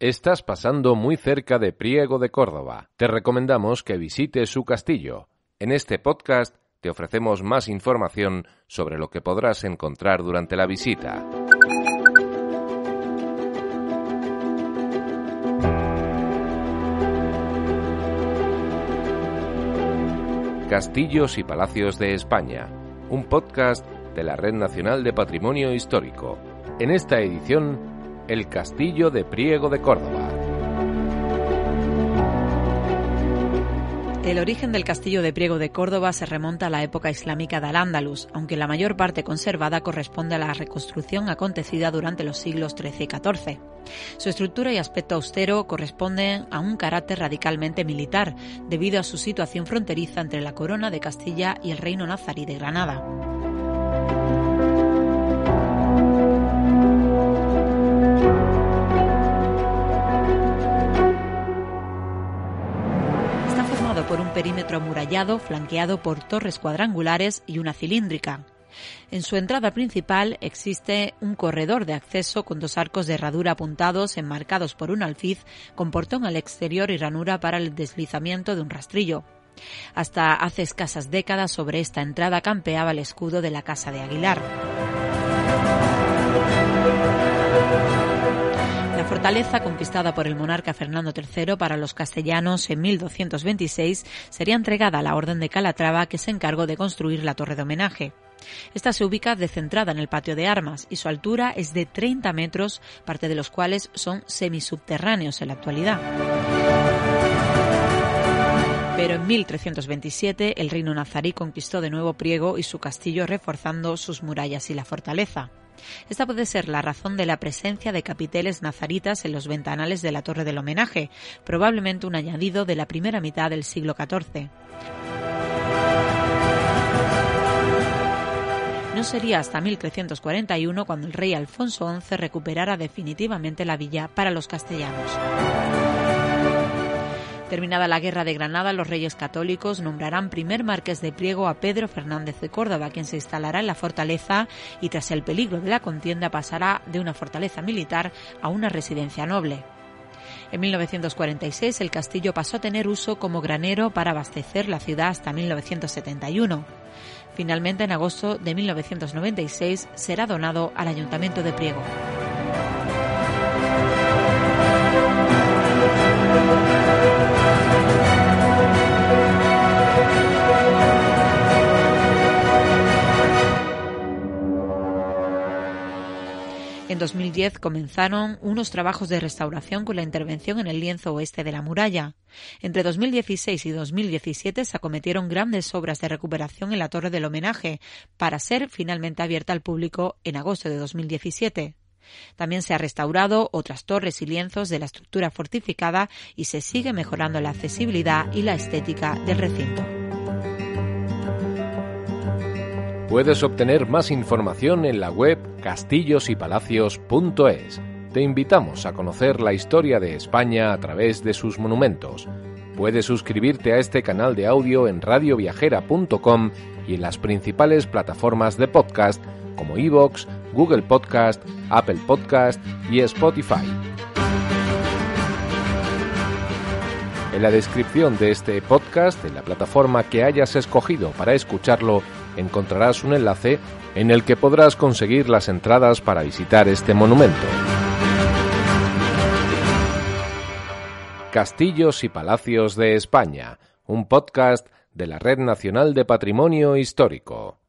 Estás pasando muy cerca de Priego de Córdoba. Te recomendamos que visites su castillo. En este podcast te ofrecemos más información sobre lo que podrás encontrar durante la visita. Castillos y Palacios de España, un podcast de la Red Nacional de Patrimonio Histórico. En esta edición, el Castillo de Priego de Córdoba. El origen del castillo de Priego de Córdoba se remonta a la época islámica de Al-Ándalus, aunque la mayor parte conservada corresponde a la reconstrucción acontecida durante los siglos XIII y XIV. Su estructura y aspecto austero corresponden a un carácter radicalmente militar, debido a su situación fronteriza entre la corona de Castilla y el reino nazarí de Granada. Por un perímetro amurallado flanqueado por torres cuadrangulares y una cilíndrica. En su entrada principal existe un corredor de acceso con dos arcos de herradura apuntados enmarcados por un alfiz con portón al exterior y ranura para el deslizamiento de un rastrillo. Hasta hace escasas décadas sobre esta entrada campeaba el escudo de la Casa de Aguilar. Fortaleza, conquistada por el monarca Fernando III para los castellanos en 1226, sería entregada a la Orden de Calatrava que se encargó de construir la torre de homenaje. Esta se ubica descentrada en el patio de armas y su altura es de 30 metros, parte de los cuales son semisubterráneos en la actualidad. Pero en 1327 el reino nazarí conquistó de nuevo Priego y su castillo reforzando sus murallas y la fortaleza. Esta puede ser la razón de la presencia de capiteles nazaritas en los ventanales de la Torre del Homenaje, probablemente un añadido de la primera mitad del siglo XIV. No sería hasta 1341 cuando el rey Alfonso XI recuperara definitivamente la villa para los castellanos. Terminada la Guerra de Granada, los reyes católicos nombrarán primer marqués de Priego a Pedro Fernández de Córdoba, quien se instalará en la fortaleza y tras el peligro de la contienda pasará de una fortaleza militar a una residencia noble. En 1946 el castillo pasó a tener uso como granero para abastecer la ciudad hasta 1971. Finalmente, en agosto de 1996, será donado al Ayuntamiento de Priego. En 2010 comenzaron unos trabajos de restauración con la intervención en el lienzo oeste de la muralla. Entre 2016 y 2017 se acometieron grandes obras de recuperación en la Torre del Homenaje, para ser finalmente abierta al público en agosto de 2017. También se ha restaurado otras torres y lienzos de la estructura fortificada y se sigue mejorando la accesibilidad y la estética del recinto. Puedes obtener más información en la web castillosypalacios.es. Te invitamos a conocer la historia de España a través de sus monumentos. Puedes suscribirte a este canal de audio en radioviajera.com y en las principales plataformas de podcast como iVoox, Google Podcast, Apple Podcast y Spotify. En la descripción de este podcast, en la plataforma que hayas escogido para escucharlo, encontrarás un enlace en el que podrás conseguir las entradas para visitar este monumento. Castillos y Palacios de España, un podcast de la Red Nacional de Patrimonio Histórico.